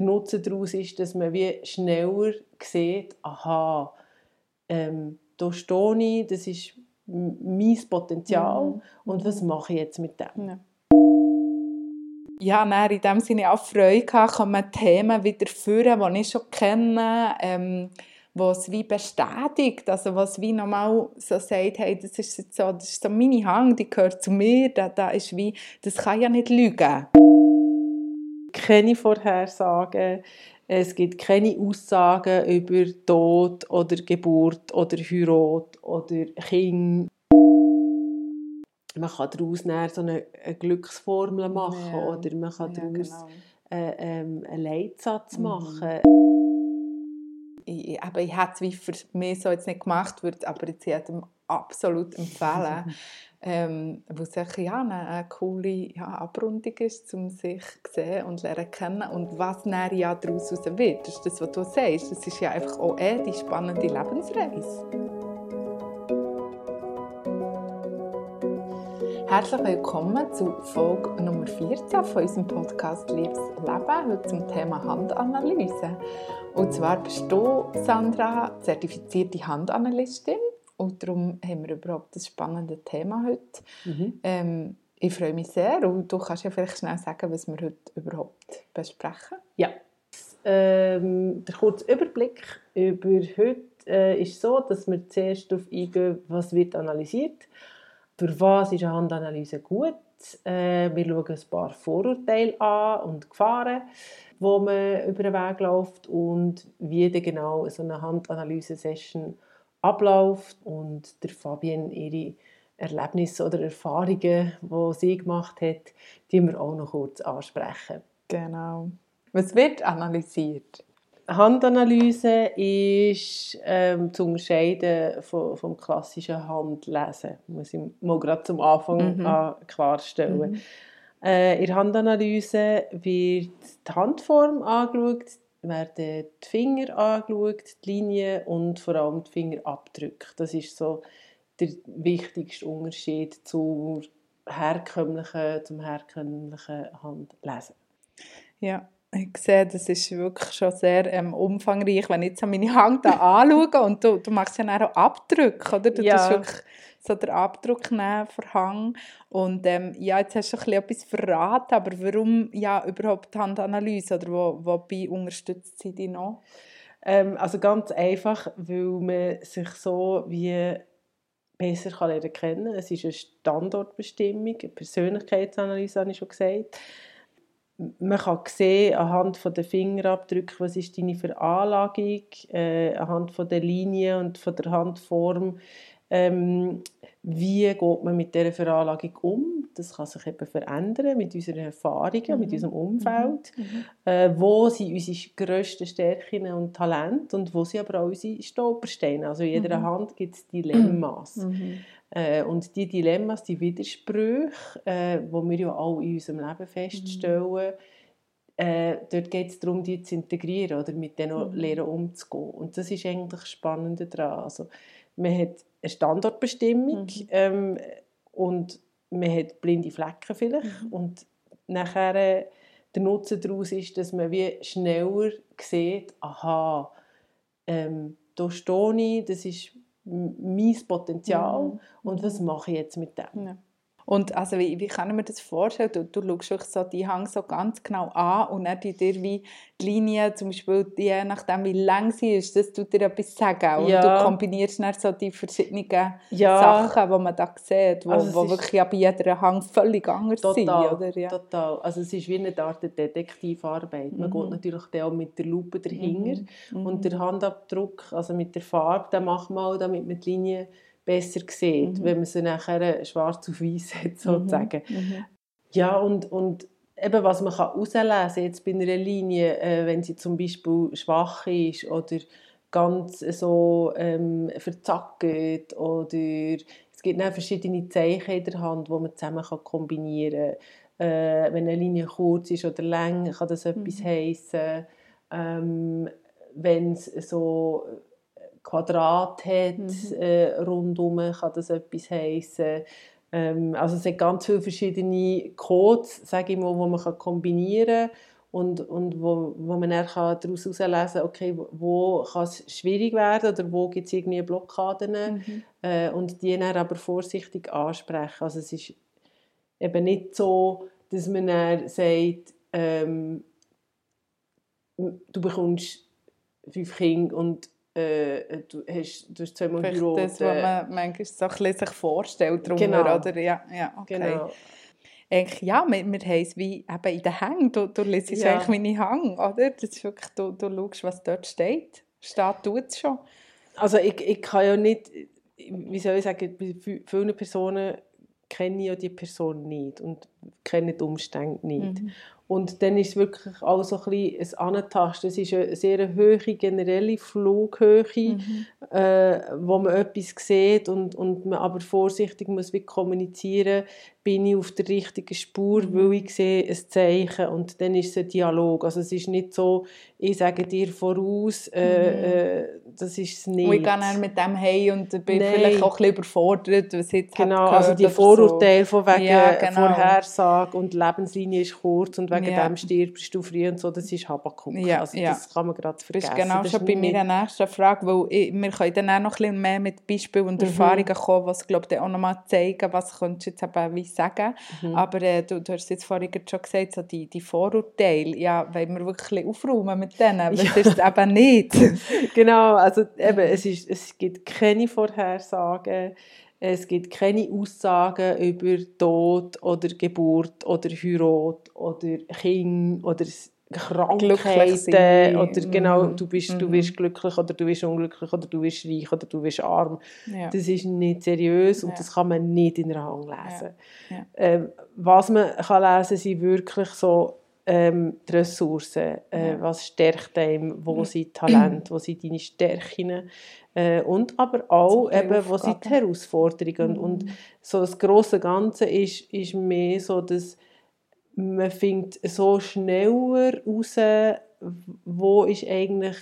der Nutzen daraus ist, dass man wie schneller sieht, aha, ähm, da stehe ich, das ist mein Potenzial mhm. und was mache ich jetzt mit dem? Ja ja, dann in dem Sinne auch Freude gehabt, kommen Themen wieder führen, die ich schon kenne, ähm, was wie bestätigt, also was wie nochmal so sagt, hey, das ist jetzt so, das ist so meine Hang, die gehört zu mir, da, da ist wie, das kann ja nicht lügen. Keine Vorhersagen, es gibt keine Aussagen über Tod oder Geburt oder Heirat oder Kind man kann daraus so eine, eine Glücksformel machen ja. oder man kann ja, daraus genau. äh, ähm, einen Leitsatz mhm. machen. Ich, aber ich hätte es wie für mich so jetzt nicht gemacht, würde aber jetzt jedem absolut empfehlen. ähm, wo es ja, eine, eine coole ja, Abrundung ist, um sich zu sehen und lernen kennen und was dann ja daraus wird. Das ist das, was du sagst. Das ist ja einfach auch eh die spannende Lebensreise. Herzlich willkommen zu Folge Nummer 14 von unserem Podcast Liebes Leben, heute zum Thema Handanalyse. Und zwar bist du, Sandra, zertifizierte Handanalystin und darum haben wir überhaupt das spannende Thema heute. Mhm. Ähm, ich freue mich sehr und du kannst ja vielleicht schnell sagen, was wir heute überhaupt besprechen. Ja, ähm, der kurze Überblick über heute äh, ist so, dass wir zuerst darauf eingehen, was wird analysiert für was ist eine Handanalyse gut? Äh, wir schauen ein paar Vorurteile an und Gefahren, wo man über den Weg läuft und wie genau so eine Handanalyse-Session abläuft und der Fabian ihre Erlebnisse oder Erfahrungen, die sie gemacht hat, die wir auch noch kurz ansprechen. Genau. Was wird analysiert? Handanalyse ist ähm, zu unterscheiden vom, vom klassischen Handlesen. Muss ich mal gerade zum Anfang mhm. an klarstellen. Mhm. Äh, in der Handanalyse wird die Handform angeschaut, werden die Finger angeschaut, die Linien und vor allem die Fingerabdrücke. Das ist so der wichtigste Unterschied zur herkömmlichen, zum herkömmlichen Handlesen. Ja, ich sehe, das ist wirklich schon sehr ähm, umfangreich, wenn ich jetzt meine Hand da anschaue und du, du machst ja auch Abdrücke, oder? Du ja. wirklich so den Abdruck nehmen, Verhang. Und ähm, ja, jetzt hast du ein etwas verraten, aber warum ja überhaupt Handanalyse oder wo, wobei unterstützt sie dich noch? Ähm, also ganz einfach, weil man sich so wie besser kann lernen kennen. Es ist eine Standortbestimmung, eine Persönlichkeitsanalyse, habe ich schon gesagt man kann sehen anhand der Fingerabdrücke, was ist deine Veranlagung, äh, anhand der Linie und von der Handform, ähm, wie geht man mit dieser Veranlagung um. Das kann sich eben verändern mit unseren Erfahrungen, mhm. mit unserem Umfeld. Mhm. mhm. Äh, wo sind unsere grössten Stärken und Talente und wo sind aber auch unsere Stolpersteine. Also in jeder mhm. Hand gibt es Dilemmas. Mhm. Äh, und die Dilemmas, die Widersprüche, äh, die wir ja auch in unserem Leben feststellen, mhm. äh, dort geht es darum, die zu integrieren oder mit denen mhm. lernen umzugehen. Und das ist eigentlich das Spannende daran. Also, man hat eine Standortbestimmung mhm. ähm, und man hat blinde Flecken vielleicht mhm. und nachher äh, der Nutzen daraus ist, dass man wie schneller sieht, aha, ähm, da stehe ich, das ist mein Potenzial mhm. und was mache ich jetzt mit dem. Und also wie, wie kann mir das vorstellen? Du, du schaust so die Hang so ganz genau an und dann dir wie die Linie, zum Beispiel je nachdem wie lang sie ist, das tut dir etwas sagen. Und ja. du kombinierst dann so die verschiedenen ja. Sachen, die man da sieht, die also wo wirklich bei jeder Hang völlig anders total, sind. Oder? Ja. Total. Also es ist wie eine Art Detektivarbeit. Man mhm. geht natürlich auch mit der Lupe dahinter mhm. und der Handabdruck, also mit der Farbe, den macht man auch, damit man die Linie besser sieht, mhm. wenn man sie nachher schwarz auf weiß hat, mhm. sozusagen. Mhm. Ja, und, und eben, was man herauslesen kann, jetzt bei einer Linie, äh, wenn sie zum Beispiel schwach ist oder ganz so ähm, verzackt oder es gibt dann verschiedene Zeichen in der Hand, die man zusammen kann kombinieren kann. Äh, wenn eine Linie kurz ist oder lang, kann das etwas mhm. heißen. Ähm, wenn es so Quadrat hat mhm. äh, rundum, kann das etwas heißen. Ähm, also es hat ganz viele verschiedene Codes, sage ich mal, die man kann kombinieren kann und, und wo, wo man dann daraus herauslesen kann, okay, wo kann es schwierig werden oder wo gibt es irgendwie Blockaden mhm. äh, und die dann aber vorsichtig ansprechen. Also es ist eben nicht so, dass man dann sagt, ähm, du bekommst fünf Kinder und äh, du, hast, du hast zweimal geheiratet. Das, was man manchmal so ein bisschen sich vorstellt. Darunter, genau. Oder? Ja, ja, okay. Genau. Eigentlich, ja, wir, wir haben es wie eben in den Hängen. Du, du liest ja. eigentlich meine Hang, oder? Das ist wirklich, du, du schaust, was dort steht. Steht tut es schon. Also ich, ich kann ja nicht, wie soll ich sagen, bei vielen Personen kenne ich ja die Person nicht und kenne die Umstände nicht. Mhm. Und dann ist es wirklich auch so ein bisschen ein Antasten. Es ist eine sehr hohe generelle Flughöhe, mhm. äh, wo man etwas sieht und, und man aber vorsichtig muss wie kommunizieren bin ich auf der richtigen Spur, mhm. weil ich sehe ein Zeichen und dann ist es ein Dialog. Also es ist nicht so, ich sage dir voraus, äh, mhm. äh, das ist es nicht. Und ich gehe dann mit dem hey und bin Nein. vielleicht auch ein bisschen überfordert, was jetzt Genau, also die Vorurteile so. von wegen ja, genau. Vorhersage und Lebenslinie ist kurz und wegen ja. dem stirbst du früh und so, das ist Habakuk. Ja, also ja. das kann man gerade vergessen. Das ist genau das schon ist bei mir die nächste Frage, weil ich, wir können dann auch noch ein bisschen mehr mit Beispielen und mhm. Erfahrungen kommen, was glaube ich auch noch mal zeigen, was könntest du jetzt eben sagen. Mhm. Aber äh, du, du hast jetzt vorhin schon gesagt, so die, die Vorurteile, ja, wollen wir wirklich aufräumen mit denen, weil ja. das ist es eben nicht. genau, also eben, es, ist, es gibt keine Vorhersagen, es gibt keine Aussagen über Tod oder Geburt oder Heirat oder Kind oder Krankheiten oder genau, mhm. du, bist, mhm. du wirst glücklich oder du wirst unglücklich oder du wirst reich oder du wirst arm. Ja. Das ist nicht seriös und ja. das kann man nicht in der Hand lesen. Ja. Ähm, was man kann lesen sind wirklich so ähm, die Ressourcen. Äh, was stärkt einem, wo mhm. sind Talente, wo sind deine Stärken. Äh, und aber auch, eben, wo sind die Herausforderungen. Mhm. Und so das große Ganze ist, ist mehr so, dass man findet so schneller raus, wo ist eigentlich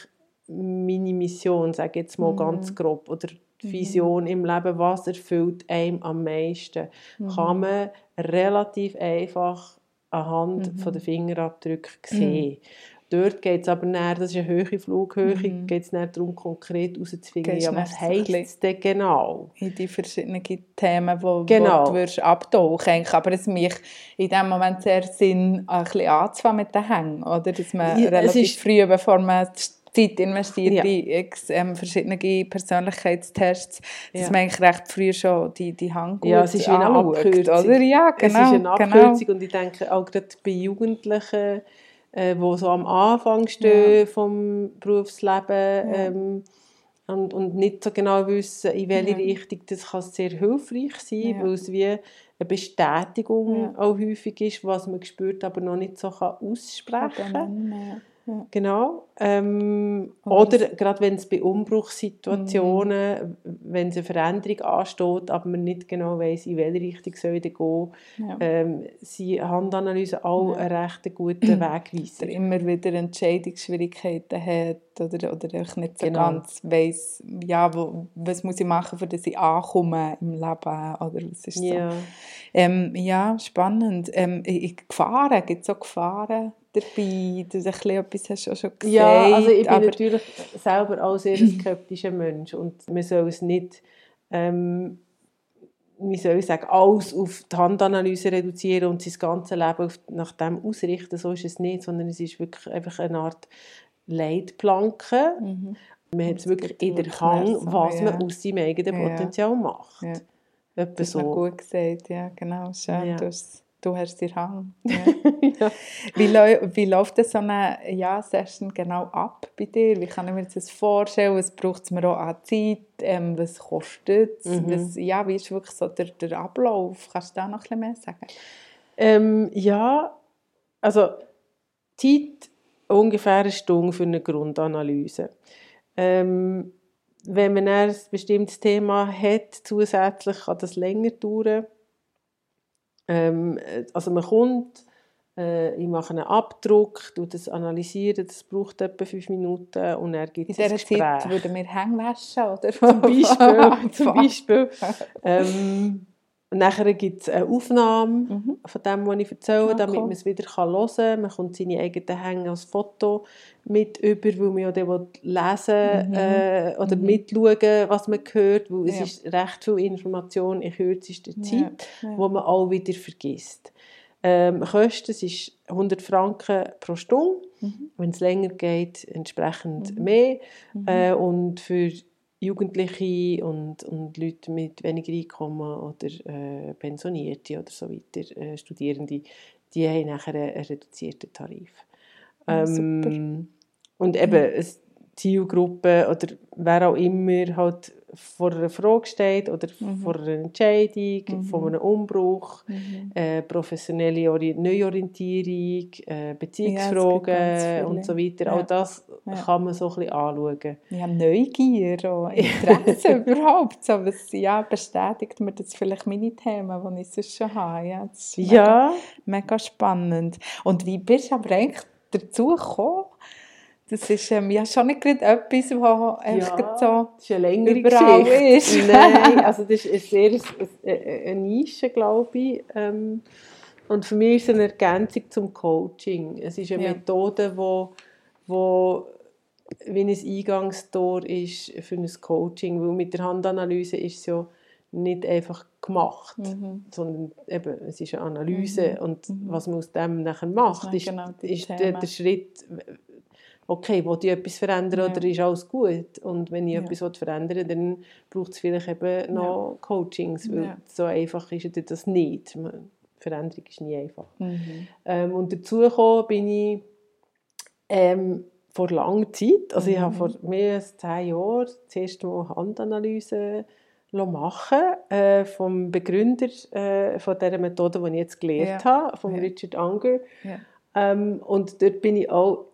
meine Mission, sage ich jetzt mal mhm. ganz grob, oder die mhm. Vision mhm. im Leben, was erfüllt einem am meisten, mhm. kann man relativ einfach anhand mhm. von den Fingerabdrücken sehen. Dort geht es aber näher, das ist eine höhere Flughöhe, mhm. geht es darum, konkret herauszufinden, ja, was heisst es denn genau? In die verschiedenen Themen, wo, genau. wo du wirst abtauchen Aber es macht in dem Moment sehr Sinn, ein bisschen anzufangen mit den Hängen, oder? Dass man ja, relativ ist, früh, bevor man Zeit investiert ja. in ähm, verschiedene Persönlichkeitstests, dass ja. man eigentlich recht früh schon die, die Hand gut Ja, es ist wie eine Abkürzung. Oder? Ja, genau, es ist genau, eine genau. Abkürzung genau. und ich denke auch gerade bei Jugendlichen äh, wo so am Anfang stehen ja. vom Berufsleben ähm, und, und nicht so genau wissen, in welche. Richtung, das kann sehr hilfreich sein, weil es wie eine Bestätigung auch häufig ist, was man spürt, aber noch nicht so kann aussprechen kann. Genau. Ähm, oder gerade wenn es bei Umbruchssituationen, mhm. wenn eine Veränderung ansteht, aber man nicht genau weiß, in welche Richtung soll ich gehen, ja. ähm, sind Handanalysen auch ja. ein recht guter Wegweiser. Der immer wieder Entscheidungsschwierigkeiten hat oder, oder ich nicht so genau. ganz weiss, ja, wo, was muss ich machen, damit ich ankomme im Leben oder was ist ja. so. Ähm, ja, spannend. Ähm, Gefahren, gibt es auch Gefahren? dabei, du ein etwas hast du schon gesagt. Ja, also ich bin natürlich selber auch sehr ein skeptischer Mensch und man soll es nicht, ähm, wie soll ich sagen, alles auf die Handanalyse reduzieren und sein ganzes Leben auf, nach dem ausrichten, so ist es nicht, sondern es ist wirklich einfach eine Art Leitplanke. Mhm. Man hat es wirklich in der Hand, was man aus seinem eigenen Potenzial ja. macht. Ja. Etwa das so. gut gesagt, ja, genau, schön. Ja. Du Du hast den Hang. Ja. ja. Wie, wie läuft das so eine ja, Session genau ab bei dir? Wie kann ich mir das vorstellen? Was braucht es mir auch an Zeit? Ähm, was kostet es? Mhm. ja, wie ist wirklich so der, der Ablauf? Kannst du da noch ein bisschen mehr sagen? Ähm, ja, also Zeit ungefähr eine Stunde für eine Grundanalyse. Ähm, wenn man ein bestimmtes Thema hat, zusätzlich kann das länger dauern ähm, also man kommt, äh, ich mache einen Abdruck, das analysieren, das braucht etwa fünf Minuten und er gibt es In dieser Zeit würden wir Hänge waschen, oder? Zum Beispiel. zum Beispiel. ähm, Und nachher gibt es eine Aufnahme Mhm. von dem, was ich erzähle, Ah, damit cool. man es wieder hören kann. Man kommt seine eigenen Hänge als Foto mit über, weil man ja dann lesen Mhm. äh, oder Mhm. mitschauen was man hört, weil es Ja. ist recht viel Information in kürzester Zeit, Ja. wo man auch wieder vergisst. Ähm, Kosten ist 100 Franken pro Stunde, Mhm. wenn es länger geht, entsprechend Mhm. mehr. Mhm. Äh, und für Jugendliche und, und Leute mit weniger Einkommen oder äh, Pensionierte oder so weiter, äh, Studierende, die haben nachher einen, einen reduzierten Tarif. Ja, Ähm, und eben eine Zielgruppe oder wer auch immer halt vor einer Frage steht oder Mhm. vor einer Entscheidung, Mhm. vor einem Umbruch, Mhm. äh, professionelle Ori Neuorientierung, äh, Beziehungsfragen viele. und so weiter. Ja. All das Ja. kann man so ein bisschen anschauen. Ja, Neugier und Interesse überhaupt. So, was, ja, bestätigt mir das vielleicht meine Themen, die ich sonst schon habe. Ja, das ist mega, Ja, mega spannend. Und wie bist du aber eigentlich dazu gekommen? Das ist ähm, ja schon nicht gerade etwas, was gerade so... das ist eine längere überall Geschichte. ist. Nein, also das ist sehr eine, Nische, glaube ich. Ähm, und für mich ist es eine Ergänzung zum Coaching. Es ist eine Ja. Methode, wo, wo wie ein Eingangstor ist für ein Coaching, weil mit der Handanalyse ist es ja nicht einfach gemacht, Mhm. sondern eben, es ist eine Analyse Mhm. und Mhm. was man aus dem nachher macht, Ja, ist, genau, ist der, der Schritt, okay, will ich etwas verändern Ja. oder ist alles gut? Und wenn ich Ja. etwas verändern will, dann braucht es vielleicht eben noch Coachings, weil Ja. so einfach ist ja das nicht. Veränderung ist nie einfach. Mhm. Ähm, und dazu gekommen bin ich ähm, vor langer Zeit, also ich habe Mhm. vor mehr als zehn Jahren das erste Mal Handanalyse machen äh, vom Begründer äh, von dieser Methode, die ich jetzt gelernt Ja. habe, von Ja. Richard Unger. Ja. Ähm, und dort bin ich auch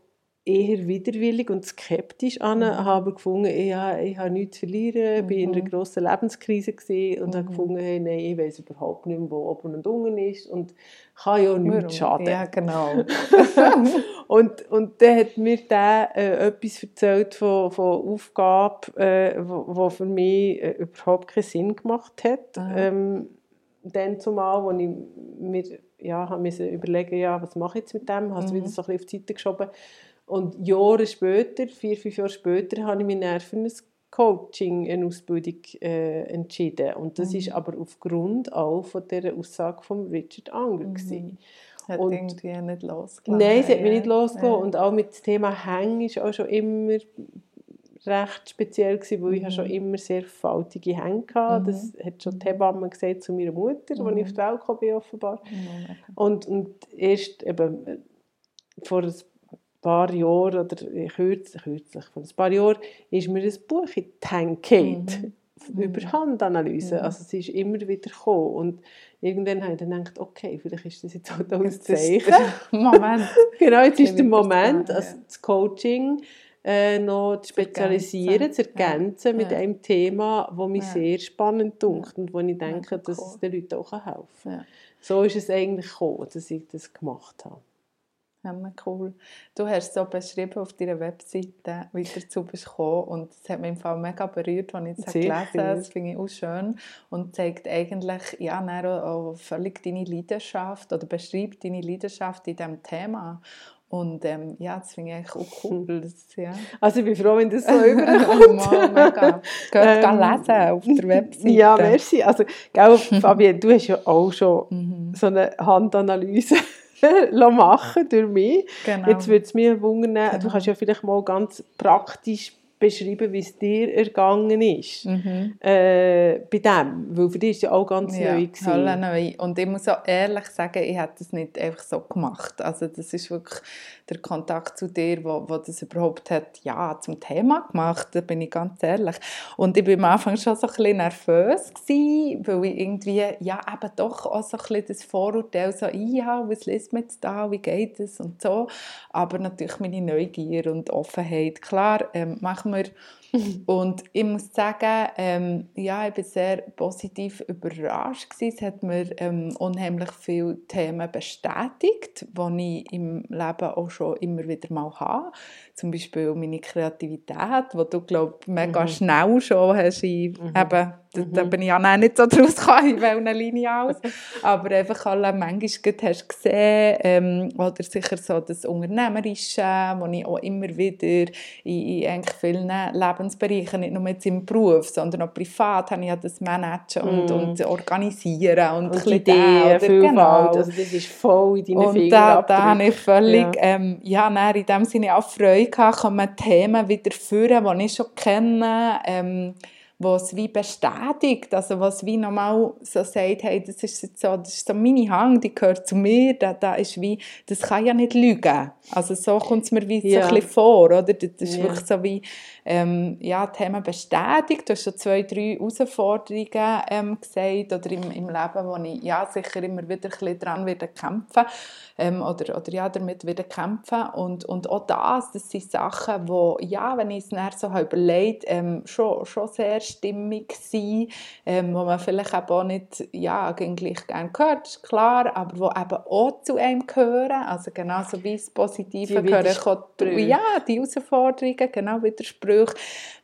eher widerwillig und skeptisch an, Mhm. habe gefunden, ich, habe, ich habe nichts zu verlieren, ich war in einer Mhm. grossen Lebenskrise gewesen und habe Mhm. gefunden, hey, nein, ich weiß überhaupt nicht mehr, wo oben und unten ist und kann ja nichts schaden. Ja, genau. Und, und dann hat mir der äh, etwas erzählt von, von Aufgabe, äh, wo, wo für mich äh, überhaupt keinen Sinn gemacht hat. Ähm, dann zumal, wo ich mir ja, habe überlegen ja, was mache ich jetzt mit dem, habe es Mhm. wieder so ein bisschen auf die Seite geschoben. Und Jahre später, vier, fünf Jahre später, habe ich mich dann für ein Coaching, eine Ausbildung äh, entschieden. Und das Mhm. ist aber aufgrund auch von dieser Aussage von Richard Unger. gewesen. Hat Und- irgendwie nicht losgelassen. Nein, es hat mich nicht losgelassen. Ja. Und auch mit dem Thema Hängen ist auch schon immer recht speziell gewesen, weil ich Mhm. habe schon immer sehr faltige Hänge hatte. Mhm. Das hat schon die Mhm. Hebamme gesagt zu meiner Mutter, als ich Mhm. auf die Welt kam, offenbar. Mega. Und, und erst eben vor ein paar Jahren, oder kürzlich, kürzlich, vor ein paar Jahren, ist mir ein Buch in die Hände gefallen, Mhm. über Handanalyse. Mhm. Also es ist immer wieder gekommen. Und irgendwann habe ich dann gedacht, okay, vielleicht ist das jetzt auch Das Zeichen. Moment. Genau, jetzt ist der Moment, also ja. das Coaching äh, noch zu spezialisieren, zu ergänzen. ergänzen mit Ja. einem Thema, das mich Ja. sehr spannend dunkt und wo ich denke, dass es den Leuten auch helfen kann. Ja. So ist es eigentlich gekommen, dass ich das gemacht habe. Ja, cool. Du hast so beschrieben auf deiner Webseite, wie du dazu bist gekommen und es hat mich im Fall mega berührt, als ich es gelesen habe. Das finde ich auch schön und zeigt eigentlich ja, auch völlig deine Leidenschaft oder beschreibt deine Leidenschaft in diesem Thema. Und ähm, ja, das finde ich auch cool. Das, ja. Also ich bin froh, wenn das so überkommt. Mal, mega. Geht Ähm, lesen auf der Webseite. ja, merci. Also, gell, Fabienne, du hast ja auch schon Mhm. so eine Handanalyse machen durch mich. Genau. Jetzt würde es mich wundern, du Genau. kannst ja vielleicht mal ganz praktisch beschreiben, wie es dir ergangen ist. Mhm. äh, bei dem, weil für dich ist ja auch ganz Ja, neu gewesen. Neu. Und ich muss auch ehrlich sagen, ich hätte das nicht einfach so gemacht. Also das ist wirklich der Kontakt zu dir, wo, wo das überhaupt hat, ja, zum Thema gemacht, da bin ich ganz ehrlich. Und ich war am Anfang schon so ein bisschen nervös, gewesen, weil ich irgendwie, ja, eben doch auch so ein bisschen das Vorurteil so, ja, was liest man jetzt da, wie geht es und so. Aber natürlich meine Neugier und Offenheit. Klar, ähm, machen wir Sommer. Und ich muss sagen, ähm, ja, ich war sehr positiv überrascht. Gewesen. Es hat mir ähm, unheimlich viele Themen bestätigt, die ich im Leben auch schon immer wieder mal habe. Zum Beispiel meine Kreativität, die du, glaube mega mhm. schnell schon hast. Ich, mhm. eben, da, da, mhm. bin ich ja nicht so draus gekommen, in welcher Linie aus. Aber einfach alle manchmal hast gesehen, ähm, oder sicher so das Unternehmerische, wo ich auch immer wieder in, in eigentlich vielen Lebensbereichen, nicht nur jetzt im Beruf, sondern auch privat, habe ich ja das Managen und, mm. und Organisieren und, und Ideen, genau. Also das ist voll in deinen Und da, da habe ich völlig, ja, ähm, ja in dem Sinne auch Freude gehabt, kommen Themen wieder führen, die ich schon kenne, ähm, was wie bestätigt, also was wie normal so sagt, hey, das ist jetzt so, das ist so meine Hang, die gehört zu mir, da, da ist wie, das kann ja nicht lügen. Also so kommt es mir wie ja. so ein bisschen vor, oder? Das ist ja. wirklich so wie, ähm, ja, Themen bestätigt. Du hast schon zwei, drei Herausforderungen ähm, gesagt oder im, im Leben, wo ich ja sicher immer wieder ein bisschen dran werde kämpfen ähm, oder, oder ja, damit wieder kämpfen. Und, und auch das, das sind Sachen, wo ja, wenn ich es dann so überlegt, ähm, schon, schon sehr stimmig sind, ähm, wo man vielleicht auch nicht ja, gleich gerne gehört, ist klar, aber wo eben auch zu einem gehören, also genauso wie das Positive die gehören, ja, die Herausforderungen, genau Widersprüche Sprüche,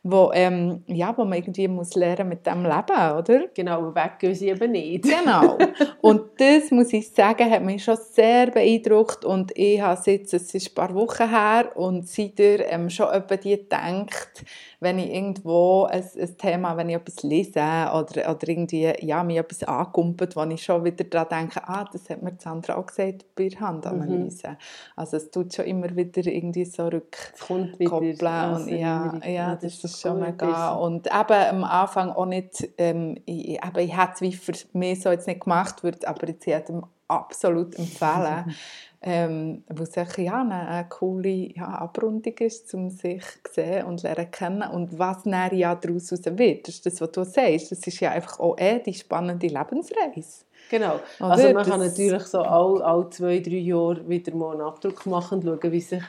wo, ähm, ja, wo man irgendwie muss lernen mit dem leben, oder? Genau, weggehen sie eben nicht. Genau. Und das, muss ich sagen, hat mich schon sehr beeindruckt und ich habe jetzt, es ist ein paar Wochen her und seitdem ähm, schon etwa die gedacht, wenn ich irgendwo ein, ein Thema, wenn ich etwas lese oder, oder irgendwie, ja, mir etwas ankumpelt, wo ich schon wieder daran denke, ah, das hat mir Sandra auch gesagt bei der Handanalyse. Mhm. Also es tut schon immer wieder irgendwie so rückkoppeln und ja, ja, das, das ist schon mega. Und eben am Anfang auch nicht, ähm, ich, eben, ich hätte es wie für mich so jetzt nicht gemacht, würde aber jetzt jedem absolut empfehlen. ähm, wo es ja, eine, eine coole ja, Abrundung ist, um sich zu sehen und lernen kennen. Und was dann ja daraus wird, das ist das, was du sagst, das ist ja einfach auch eh die spannende Lebensreise. Genau. Oder? Also man das kann natürlich so alle, alle zwei, drei Jahre wieder mal einen Abdruck machen und schauen, wie sich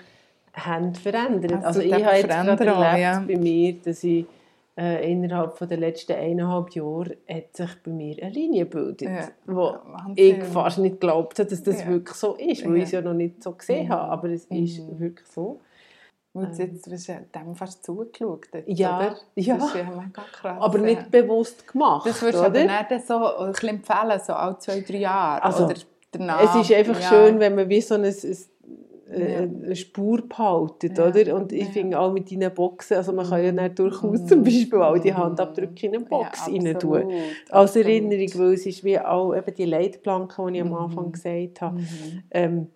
Hände verändern. Also, also ich habe jetzt gerade erlebt ja. bei mir, dass ich äh, innerhalb von der letzten eineinhalb Jahre hat sich bei mir eine Linie gebildet, ja. wo ich fast nicht glaubt habe, dass das ja. wirklich so ist, weil ja. ich es ja noch nicht so gesehen mhm. habe, aber es mhm. ist wirklich so. Und ähm. jetzt hast du dem fast zugeschaut, ja, oder? Ja, das ist ja mega krass. Aber nicht bewusst gemacht, Das würdest du aber nicht so ein bisschen empfehlen, so alle zwei, drei Jahre also, oder danach. Es ist einfach schön, wenn man wie so ein, ein äh, eine Spur behalten, ja. oder? Und ich ja. finde auch mit deinen Boxen, also man kann ja dann durchaus zum Beispiel auch die Handabdrücke in eine Box ja, rein tun. Als Erinnerung, weil es ist wie auch eben die Leitplanken, die ich am Anfang mhm. gesagt habe. Mhm. Ähm,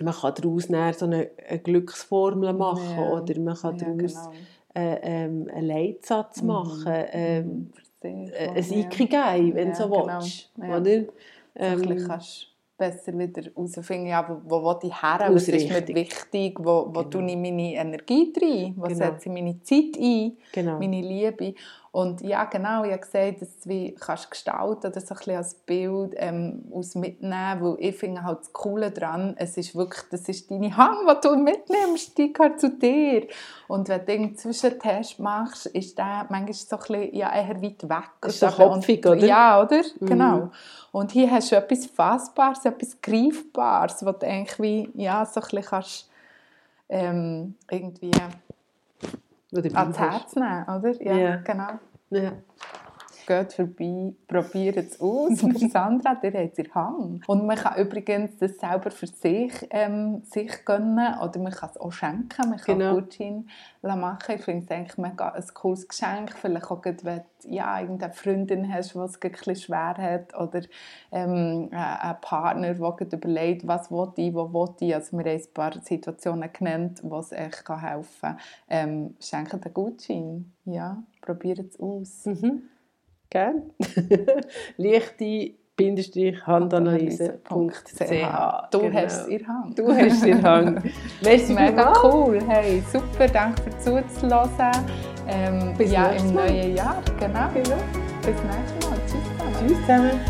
man kann daraus so eine, eine Glücksformel machen ja. oder man kann daraus genau. äh, ähm, einen Leitsatz mhm. machen, ähm, äh, ein Ikigai, wenn du so genau. willst. Oder? Ähm, kannst besser wieder herausfinden, wo, wo will ich her, was ist mir wichtig, wo, wo genau. tue ich meine Energie rein, wo genau. setze ich meine Zeit ein, genau. meine Liebe. Und ja, genau, ich habe gesagt, dass du wie kannst gestalten oder so ein bisschen als Bild ähm, aus mitnehmen, weil ich finde halt das Coole daran, es ist wirklich, das ist deine Hand, die du mitnimmst, die gehört zu dir. Und wenn du einen Zwischentest machst, ist der manchmal so ein bisschen, ja, eher weit weg. Das ist so hopfig, oder? Ja, oder? Mhm. Genau. Und hier hast du etwas Fassbares, etwas Greifbares, was du eigentlich wie, ja, so ein bisschen kannst, ähm, irgendwie ans Herz nehmen, oder? Ja, ja. genau. Ja geht vorbei, probiert es aus. Für Sandra, der hat ihr Hang. Und man kann übrigens das selber für sich, ähm, sich gönnen oder man kann es auch schenken. Man kann genau. Gutschein machen. Ich finde es eigentlich mega ein cooles Geschenk. Vielleicht auch, wenn du ja, irgendeine Freundin hast, die es ein bisschen schwer hat oder ähm, einen Partner, der überlegt, was will ich, wo will ich. Also wir haben ein paar Situationen genannt, wo es echt helfen kann. Ähm, schenken den Gutschein. Ja, probiert es aus. Mhm. Gell? Leichte Handanalyse.ch Du genau. hast ihr Hang. Du hast ihr Hang. Merci Mega cool. Hey, super, danke für zuzuhören. Ähm, Bis ja, im neuen Jahr. Genau. genau. Bis nächstes Mal. Tschüss zusammen. Tschüss zusammen.